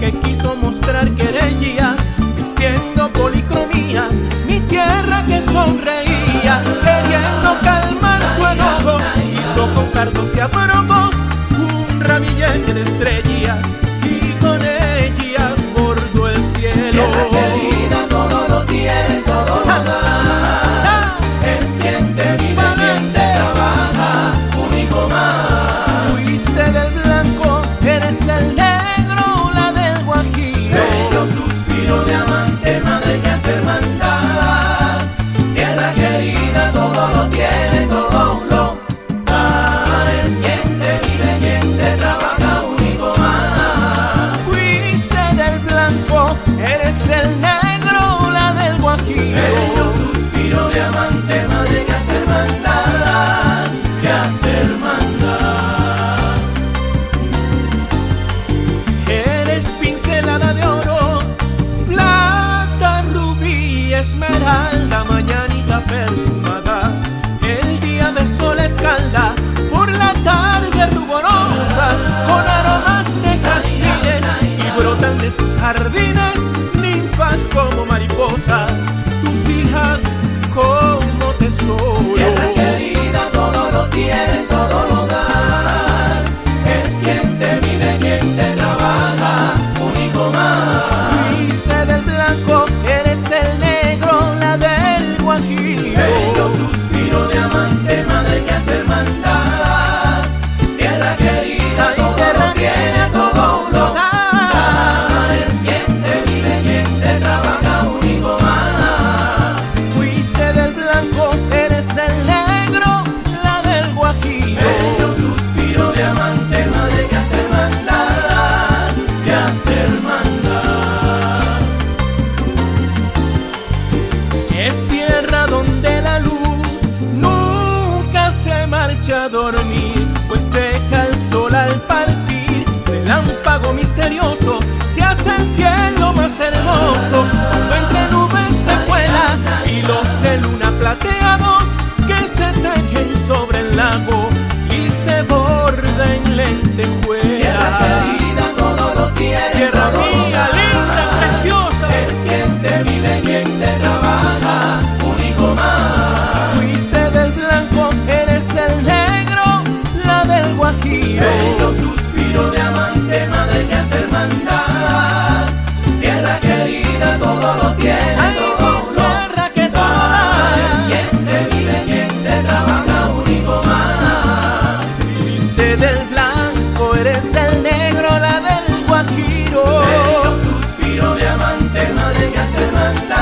que quiso mostrar querellas, vistiendo policromías, mi tierra que sonreía. Santa María. amante no hay que hacer maldad, que hacer. Es tierra donde la luz nunca se marcha a dormir. todo lo tiene, Ay, todo lo que da. Quien te vive, quien te trabaja, único más. Viste del blanco, eres del negro, la del guajiro. Medio suspiro, diamante, madre que hace más tarde.